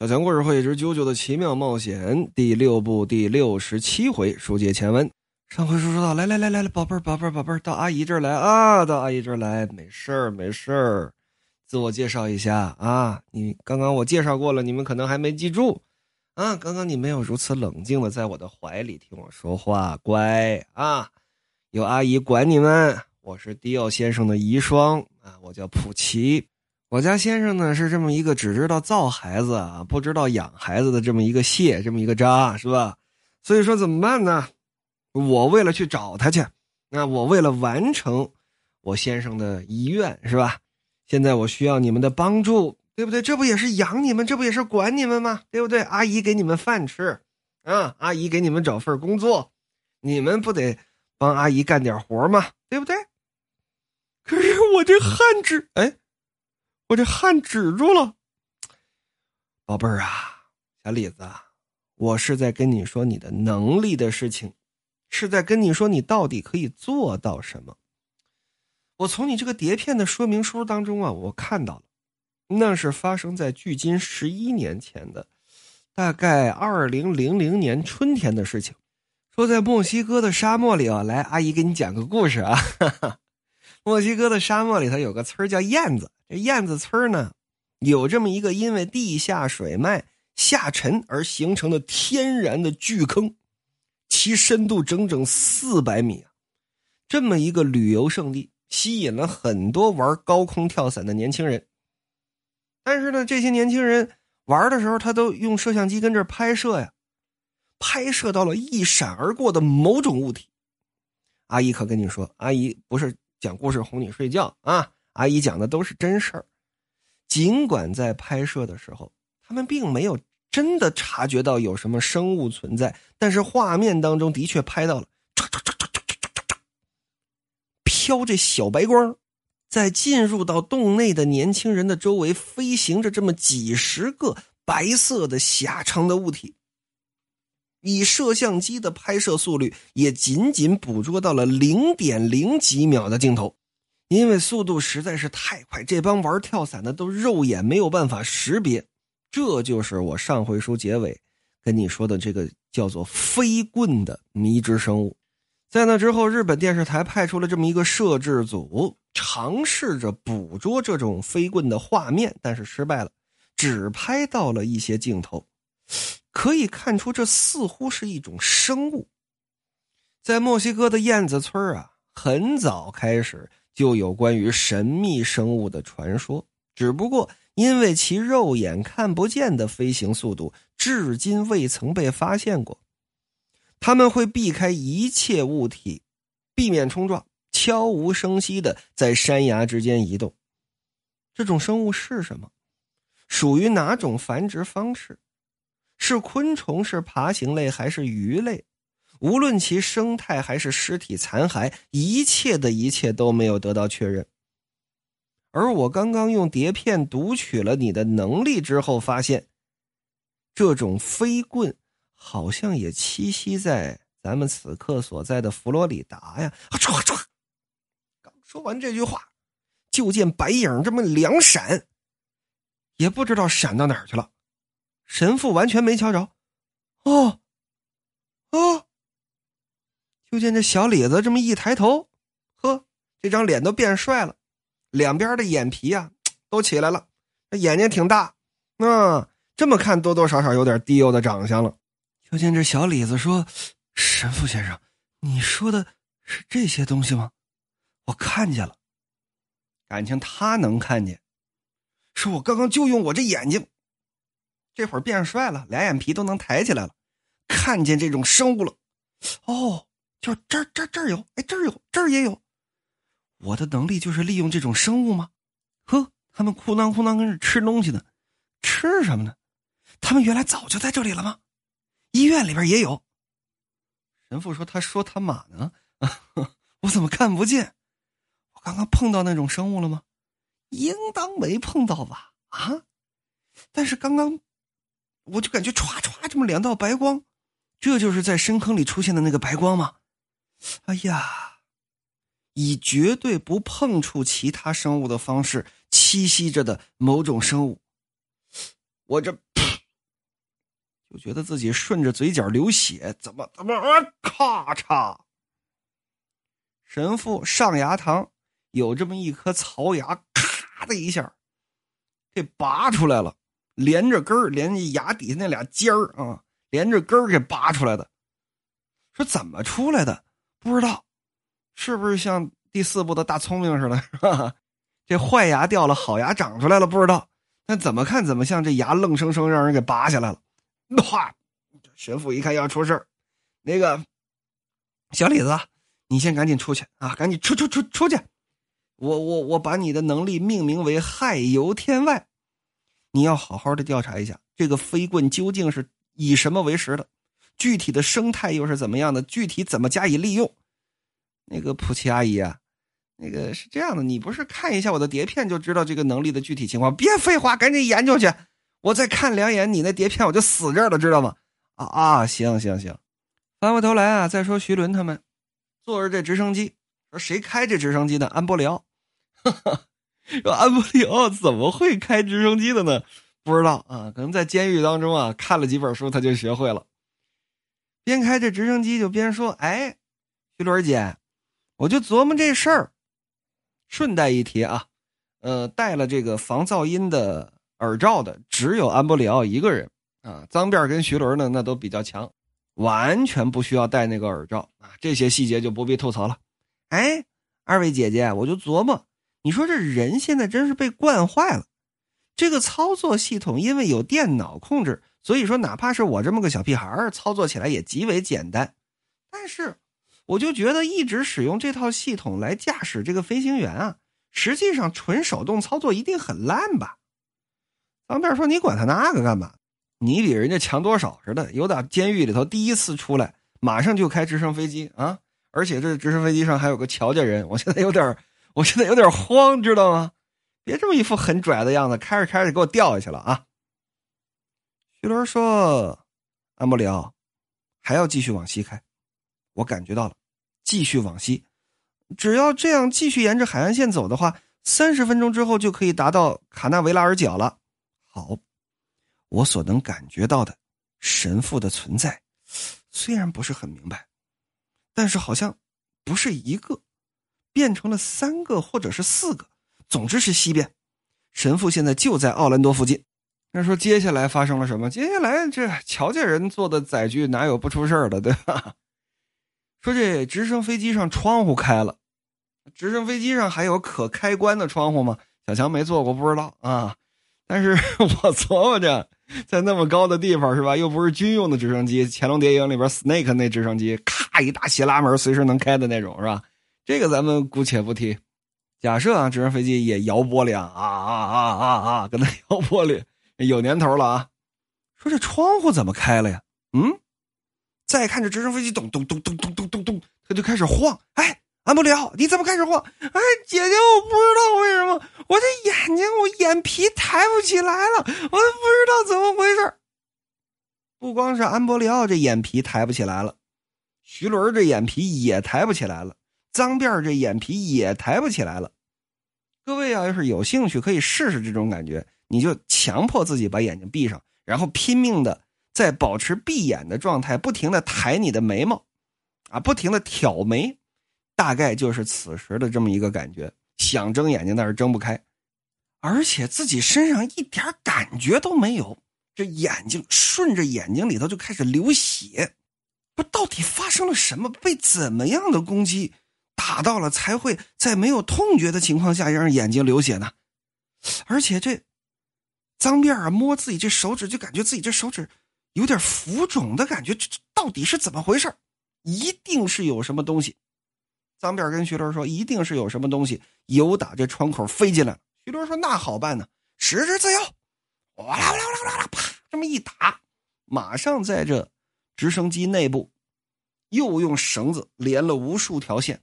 小强故事会之《啾啾的奇妙冒险》第六部第六十七回，书接前文。上回书说到，来来来来来，宝贝儿宝贝儿宝贝儿，到阿姨这儿来啊，到阿姨这儿来，没事儿没事儿。自我介绍一下啊，你刚刚我介绍过了，你们可能还没记住啊。刚刚你没有如此冷静的在我的怀里听我说话，乖啊，有阿姨管你们。我是迪奥先生的遗孀啊，我叫普奇。我家先生呢是这么一个只知道造孩子啊，不知道养孩子的这么一个蟹，这么一个渣，是吧？所以说怎么办呢？我为了去找他去，那我为了完成我先生的遗愿，是吧？现在我需要你们的帮助，对不对？这不也是养你们，这不也是管你们吗？对不对？阿姨给你们饭吃，啊，阿姨给你们找份工作，你们不得帮阿姨干点活吗？对不对？可是我这汗止，哎。我这汗止住了，宝贝儿啊，小李子，我是在跟你说你的能力的事情，是在跟你说你到底可以做到什么。我从你这个碟片的说明书当中啊，我看到了，那是发生在距今十一年前的，大概二零零零年春天的事情。说在墨西哥的沙漠里啊，来，阿姨给你讲个故事啊。墨西哥的沙漠里头有个村叫燕子。这燕子村呢，有这么一个因为地下水脉下沉而形成的天然的巨坑，其深度整整四百米啊！这么一个旅游胜地，吸引了很多玩高空跳伞的年轻人。但是呢，这些年轻人玩的时候，他都用摄像机跟这拍摄呀，拍摄到了一闪而过的某种物体。阿姨可跟你说，阿姨不是讲故事哄你睡觉啊。阿姨讲的都是真事儿，尽管在拍摄的时候，他们并没有真的察觉到有什么生物存在，但是画面当中的确拍到了，飘着小白光，在进入到洞内的年轻人的周围飞行着这么几十个白色的狭长的物体，以摄像机的拍摄速率，也仅仅捕捉到了零点零几秒的镜头。因为速度实在是太快，这帮玩跳伞的都肉眼没有办法识别。这就是我上回书结尾跟你说的这个叫做飞棍的迷之生物。在那之后，日本电视台派出了这么一个摄制组，尝试着捕捉这种飞棍的画面，但是失败了，只拍到了一些镜头。可以看出，这似乎是一种生物。在墨西哥的燕子村啊，很早开始。就有关于神秘生物的传说，只不过因为其肉眼看不见的飞行速度，至今未曾被发现过。他们会避开一切物体，避免冲撞，悄无声息的在山崖之间移动。这种生物是什么？属于哪种繁殖方式？是昆虫？是爬行类？还是鱼类？无论其生态还是尸体残骸，一切的一切都没有得到确认。而我刚刚用碟片读取了你的能力之后，发现这种飞棍好像也栖息在咱们此刻所在的佛罗里达呀！啊唰唰，刚说完这句话，就见白影这么两闪，也不知道闪到哪儿去了。神父完全没瞧着。哦，哦。就见这小李子这么一抬头，呵，这张脸都变帅了，两边的眼皮啊都起来了，那眼睛挺大，啊，这么看多多少少有点低幼的长相了。就见这小李子说：“神父先生，你说的是这些东西吗？我看见了，感情他能看见，说我刚刚就用我这眼睛，这会儿变帅了，俩眼皮都能抬起来了，看见这种生物了，哦。”就这儿这儿这儿有，哎，这儿有，这儿也有。我的能力就是利用这种生物吗？呵，他们哭囔哭囔跟着吃东西呢，吃什么呢？他们原来早就在这里了吗？医院里边也有。神父说：“他说他妈呢？我怎么看不见？我刚刚碰到那种生物了吗？应当没碰到吧？啊？但是刚刚我就感觉唰唰这么两道白光，这就是在深坑里出现的那个白光吗？”哎呀，以绝对不碰触其他生物的方式栖息着的某种生物，我这就觉得自己顺着嘴角流血，怎么怎么啊？咔嚓！神父上牙膛有这么一颗槽牙，咔的一下给拔出来了，连着根儿，连着牙底下那俩尖儿啊，连着根儿给拔出来的。说怎么出来的？不知道，是不是像第四部的大聪明似的？是吧？这坏牙掉了，好牙长出来了，不知道。但怎么看怎么像这牙愣生生让人给拔下来了。哇！神父一看要出事那个小李子，你先赶紧出去啊！赶紧出出出出去！我我我把你的能力命名为害游天外，你要好好的调查一下这个飞棍究竟是以什么为食的。具体的生态又是怎么样的？具体怎么加以利用？那个普奇阿姨啊，那个是这样的，你不是看一下我的碟片就知道这个能力的具体情况？别废话，赶紧研究去！我再看两眼你那碟片，我就死这儿了，知道吗？啊啊，行行行，翻过头来啊，再说徐伦他们坐着这直升机，说谁开这直升机的？安波里奥，说安波里奥怎么会开直升机的呢？不知道啊，可能在监狱当中啊看了几本书，他就学会了。边开着直升机就边说：“哎，徐伦姐，我就琢磨这事儿。顺带一提啊，呃，带了这个防噪音的耳罩的只有安波里奥一个人啊。脏辫跟徐伦呢，那都比较强，完全不需要戴那个耳罩啊。这些细节就不必吐槽了。哎，二位姐姐，我就琢磨，你说这人现在真是被惯坏了。这个操作系统因为有电脑控制。”所以说，哪怕是我这么个小屁孩操作起来也极为简单。但是，我就觉得一直使用这套系统来驾驶这个飞行员啊，实际上纯手动操作一定很烂吧？方便说，你管他那个干嘛？你比人家强多少似的？有打监狱里头第一次出来，马上就开直升飞机啊！而且这直升飞机上还有个乔家人，我现在有点，我现在有点慌，知道吗？别这么一副很拽的样子，开着开着给我掉下去了啊！徐伦说：“安波里奥，还要继续往西开。我感觉到了，继续往西，只要这样继续沿着海岸线走的话，三十分钟之后就可以达到卡纳维拉尔角了。好，我所能感觉到的神父的存在，虽然不是很明白，但是好像不是一个，变成了三个或者是四个，总之是西边。神父现在就在奥兰多附近。”那说接下来发生了什么？接下来这乔家人做的载具哪有不出事的，对吧？说这直升飞机上窗户开了，直升飞机上还有可开关的窗户吗？小强没坐过，不知道啊。但是我琢磨着，在那么高的地方是吧？又不是军用的直升机，《乾隆谍影》里边 Snake 那直升机，咔一大斜拉门，随时能开的那种是吧？这个咱们姑且不提。假设啊，直升飞机也摇玻璃啊啊啊啊啊，跟那摇玻璃。有年头了啊！说这窗户怎么开了呀？嗯，再看这直升飞机，咚咚咚咚咚咚咚咚，它就开始晃。哎，安布里奥，你怎么开始晃？哎，姐姐，我不知道为什么，我的眼睛，我眼皮抬不起来了，我都不知道怎么回事。不光是安波里奥这眼皮抬不起来了，徐伦这眼皮也抬不起来了，脏辫这眼皮也抬不起来了。各位啊，要是有兴趣，可以试试这种感觉。你就强迫自己把眼睛闭上，然后拼命的在保持闭眼的状态，不停的抬你的眉毛，啊，不停的挑眉，大概就是此时的这么一个感觉。想睁眼睛，但是睁不开，而且自己身上一点感觉都没有，这眼睛顺着眼睛里头就开始流血，不，到底发生了什么？被怎么样的攻击打到了，才会在没有痛觉的情况下让眼睛流血呢？而且这。脏辫啊，摸自己这手指就感觉自己这手指有点浮肿的感觉，这这到底是怎么回事一定是有什么东西。脏辫跟徐伦说，一定是有什么东西由打这窗口飞进来。徐伦说：“那好办呢，十指自由，哇啦哇啦哇啦哇啦，啪，这么一打，马上在这直升机内部又用绳子连了无数条线。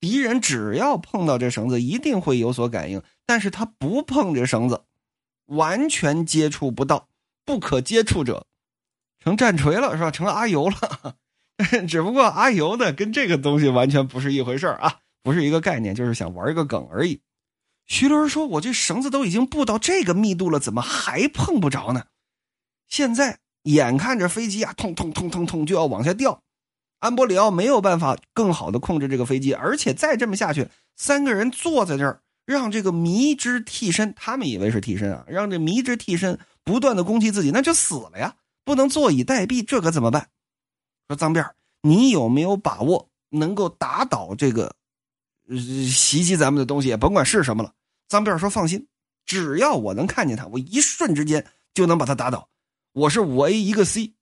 敌人只要碰到这绳子，一定会有所感应，但是他不碰这绳子。”完全接触不到，不可接触者，成战锤了是吧？成了阿尤了，只不过阿尤呢跟这个东西完全不是一回事啊，不是一个概念，就是想玩一个梗而已。徐伦说：“我这绳子都已经布到这个密度了，怎么还碰不着呢？”现在眼看着飞机啊，通通通通通就要往下掉，安波里奥没有办法更好的控制这个飞机，而且再这么下去，三个人坐在这儿，让这个迷之替身，他们以为是替身啊，让这迷之替身不断的攻击自己，那就死了呀，不能坐以待毙，这可怎么办？说脏辫你有没有把握能够打倒这个袭击咱们的东西？甭管是什么了。脏辫说：“放心，只要我能看见他，我一瞬之间就能把他打倒。我是五 A 一个 C，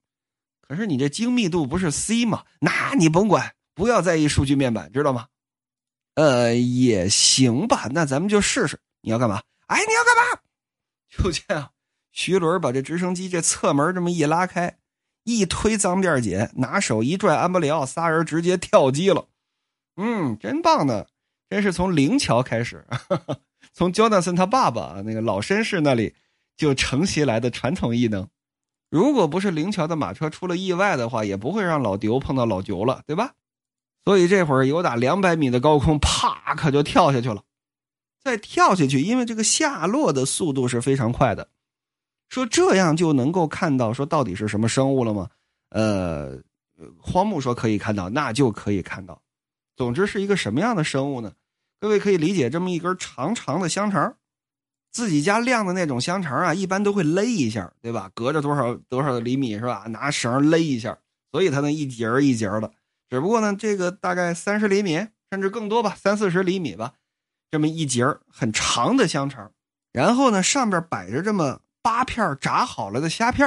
可是你这精密度不是 C 吗？那你甭管，不要在意数据面板，知道吗？呃，也行吧。那咱们就试试。你要干嘛？哎，你要干嘛？就这样，徐伦把这直升机这侧门这么一拉开。”一推脏辫姐，拿手一拽安布里奥，仨人直接跳机了。嗯，真棒呢，真是从灵桥开始，从焦纳森他爸爸那个老绅士那里就承袭来的传统异能。如果不是灵桥的马车出了意外的话，也不会让老丢碰到老九了，对吧？所以这会儿有打两百米的高空，啪，可就跳下去了。再跳下去，因为这个下落的速度是非常快的。说这样就能够看到说到底是什么生物了吗？呃，荒木说可以看到，那就可以看到。总之是一个什么样的生物呢？各位可以理解这么一根长长的香肠，自己家晾的那种香肠啊，一般都会勒一下，对吧？隔着多少多少厘米是吧？拿绳勒一下，所以它能一节一节的。只不过呢，这个大概三十厘米甚至更多吧，三四十厘米吧，这么一节很长的香肠，然后呢上边摆着这么。八片炸好了的虾片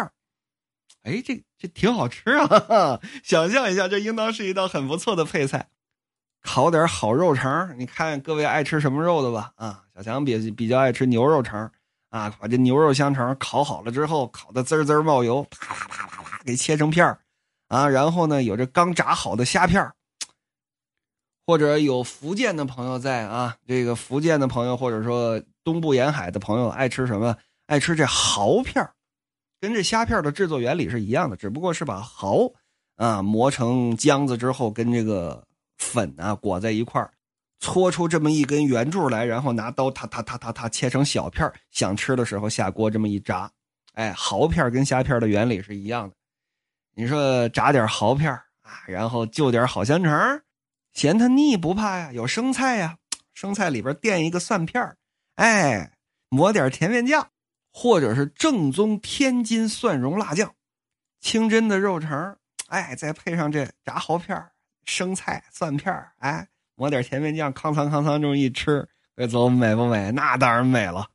哎，这这挺好吃啊！想象一下，这应当是一道很不错的配菜。烤点好肉肠，你看各位爱吃什么肉的吧？啊，小强比比较爱吃牛肉肠啊，把这牛肉香肠烤好了之后，烤的滋滋冒油，啪啪啪啪啪，给切成片啊，然后呢，有这刚炸好的虾片或者有福建的朋友在啊，这个福建的朋友或者说东部沿海的朋友爱吃什么？爱吃这蚝片跟这虾片的制作原理是一样的，只不过是把蚝啊磨成浆子之后，跟这个粉啊裹在一块搓出这么一根圆柱来，然后拿刀踏踏踏踏踏切成小片想吃的时候下锅这么一炸，哎，蚝片跟虾片的原理是一样的。你说炸点蚝片啊，然后就点好香肠，嫌它腻不怕呀，有生菜呀，生菜里边垫一个蒜片哎，抹点甜面酱。或者是正宗天津蒜蓉辣酱，清真的肉肠哎，再配上这炸蚝片生菜、蒜片哎，抹点甜面酱，康桑康桑这么一吃，哎，走美不美？那当然美了。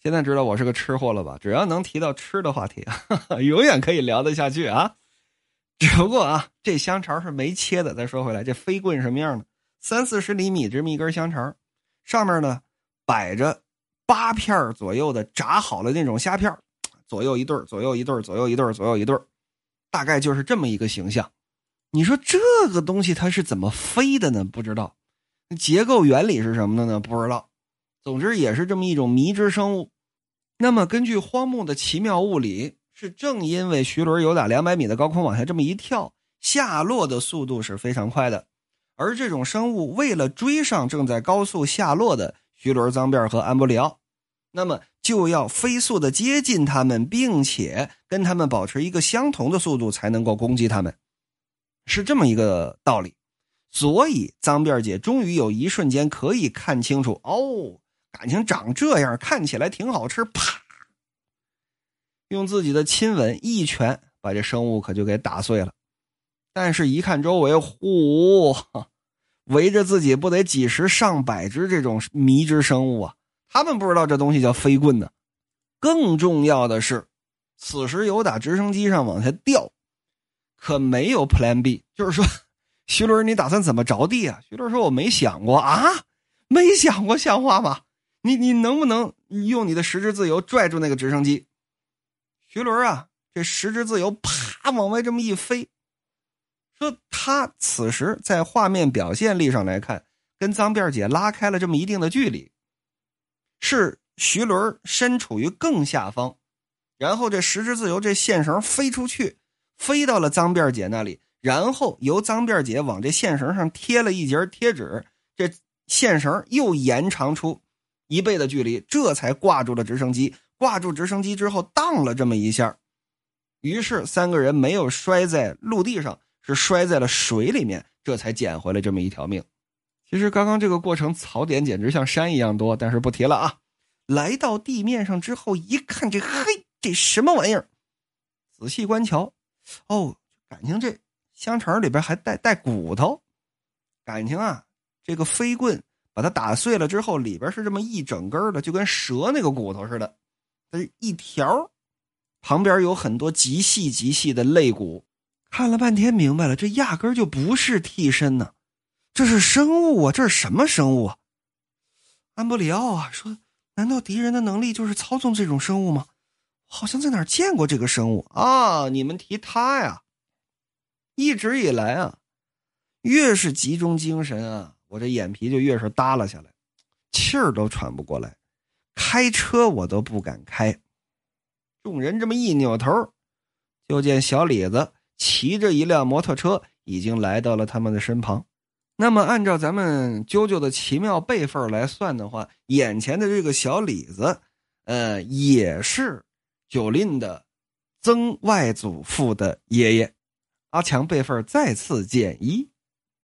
现在知道我是个吃货了吧？只要能提到吃的话题，永远可以聊得下去啊。只不过啊，这香肠是没切的。再说回来，这飞棍什么样呢？三四十厘米这么一根香肠，上面呢摆着。八片左右的炸好了那种虾片左右一对左右一对左右一对左右一对大概就是这么一个形象。你说这个东西它是怎么飞的呢？不知道，结构原理是什么的呢？不知道。总之也是这么一种迷之生物。那么根据荒木的奇妙物理，是正因为徐伦有打两百米的高空往下这么一跳，下落的速度是非常快的，而这种生物为了追上正在高速下落的。徐伦、脏辫和安布里奥，那么就要飞速的接近他们，并且跟他们保持一个相同的速度，才能够攻击他们，是这么一个道理。所以脏辫姐终于有一瞬间可以看清楚，哦，感情长这样，看起来挺好吃。啪，用自己的亲吻一拳把这生物可就给打碎了。但是，一看周围，呼！围着自己不得几十上百只这种迷之生物啊！他们不知道这东西叫飞棍呢。更重要的是，此时有打直升机上往下掉，可没有 Plan B，就是说，徐伦，你打算怎么着地啊？徐伦说：“我没想过啊，没想过，像话吗？你你能不能用你的十之自由拽住那个直升机？”徐伦啊，这十只自由啪往外这么一飞。说他此时在画面表现力上来看，跟脏辫姐拉开了这么一定的距离，是徐伦身处于更下方，然后这十只自由这线绳飞出去，飞到了脏辫姐那里，然后由脏辫姐往这线绳上贴了一节贴纸，这线绳又延长出一倍的距离，这才挂住了直升机。挂住直升机之后，荡了这么一下，于是三个人没有摔在陆地上，是摔在了水里面，这才捡回来这么一条命。其实刚刚这个过程槽点简直像山一样多，但是不提了啊。来到地面上之后一看，这嘿，这什么玩意儿？仔细观瞧，哦，感情这香肠里边还带带骨头，感情啊，这个飞棍把它打碎了之后，里边是这么一整根的，就跟蛇那个骨头似的，这一条。旁边有很多极细极细的肋骨，看了半天明白了，这压根就不是替身呢，这是生物啊！这是什么生物啊？安布里奥啊，说，难道敌人的能力就是操纵这种生物吗？好像在哪儿见过这个生物啊！你们提他呀，一直以来啊，越是集中精神啊，我这眼皮就越是耷拉下来，气儿都喘不过来，开车我都不敢开。众人这么一扭头，就见小李子骑着一辆摩托车，已经来到了他们的身旁。那么，按照咱们啾啾的奇妙辈分来算的话，眼前的这个小李子，呃，也是九令的曾外祖父的爷爷。阿强辈分再次减一。